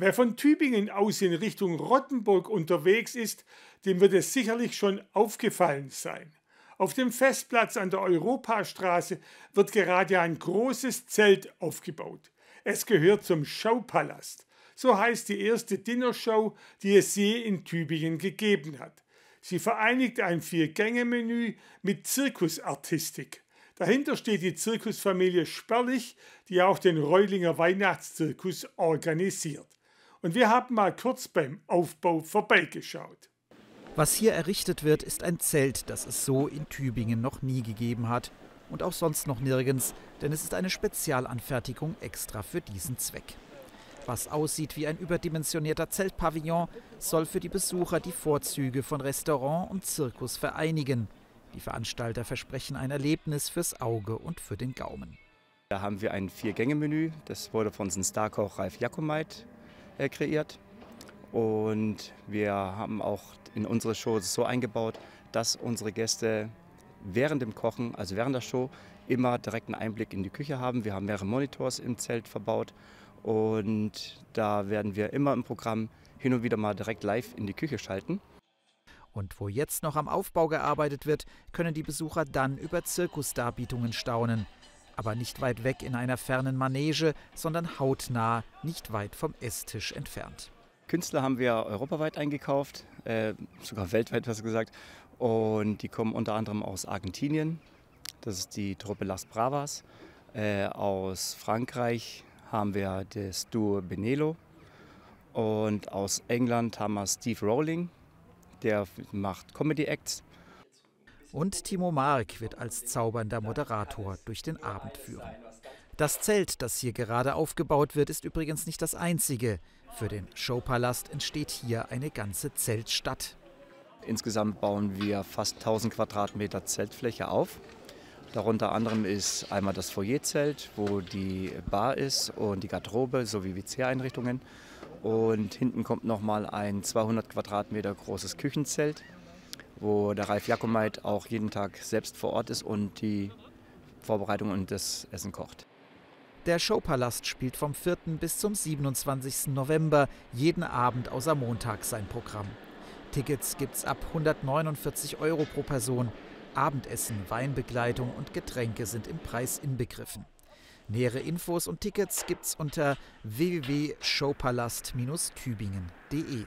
Wer von Tübingen aus in Richtung Rottenburg unterwegs ist, dem wird es sicherlich schon aufgefallen sein. Auf dem Festplatz an der Europastraße wird gerade ein großes Zelt aufgebaut. Es gehört zum Schaupalast. So heißt die erste Dinnershow, die es je in Tübingen gegeben hat. Sie vereinigt ein Vier-Gänge-Menü mit Zirkusartistik. Dahinter steht die Zirkusfamilie Sperlich, die auch den Reulinger Weihnachtszirkus organisiert. Und wir haben mal kurz beim Aufbau vorbeigeschaut. Was hier errichtet wird, ist ein Zelt, das es so in Tübingen noch nie gegeben hat. Und auch sonst noch nirgends, denn es ist eine Spezialanfertigung extra für diesen Zweck. Was aussieht wie ein überdimensionierter Zeltpavillon, soll für die Besucher die Vorzüge von Restaurant und Zirkus vereinigen. Die Veranstalter versprechen ein Erlebnis fürs Auge und für den Gaumen. Da haben wir ein Vier-Gänge-Menü. Das wurde von unserem Starkoch Ralf Jakomait kreiert. Und wir haben auch in unsere Show so eingebaut, dass unsere Gäste während dem Kochen, also während der Show, immer direkten Einblick in die Küche haben. Wir haben mehrere Monitors im Zelt verbaut und da werden wir immer im Programm hin und wieder mal direkt live in die Küche schalten. Und wo jetzt noch am Aufbau gearbeitet wird, können die Besucher dann über Zirkusdarbietungen staunen. Aber nicht weit weg in einer fernen Manege, sondern hautnah, nicht weit vom Esstisch entfernt. Künstler haben wir europaweit eingekauft, äh, sogar weltweit, was gesagt. Und die kommen unter anderem aus Argentinien. Das ist die Truppe Las Bravas. Äh, aus Frankreich haben wir das Duo Benelo. Und aus England haben wir Steve Rowling. Der macht Comedy Acts. Und Timo Mark wird als zaubernder Moderator durch den Abend führen. Das Zelt, das hier gerade aufgebaut wird, ist übrigens nicht das einzige. Für den Showpalast entsteht hier eine ganze Zeltstadt. Insgesamt bauen wir fast 1000 Quadratmeter Zeltfläche auf. Darunter anderem ist einmal das Foyerzelt, wo die Bar ist und die Garderobe sowie WC-Einrichtungen. Und hinten kommt nochmal ein 200 Quadratmeter großes Küchenzelt, wo der Ralf Jakomait auch jeden Tag selbst vor Ort ist und die Vorbereitung und das Essen kocht. Der Showpalast spielt vom 4. bis zum 27. November jeden Abend außer Montag sein Programm. Tickets gibt's ab 149 Euro pro Person. Abendessen, Weinbegleitung und Getränke sind im Preis inbegriffen. Nähere Infos und Tickets gibt's unter www.showpalast-tübingen.de.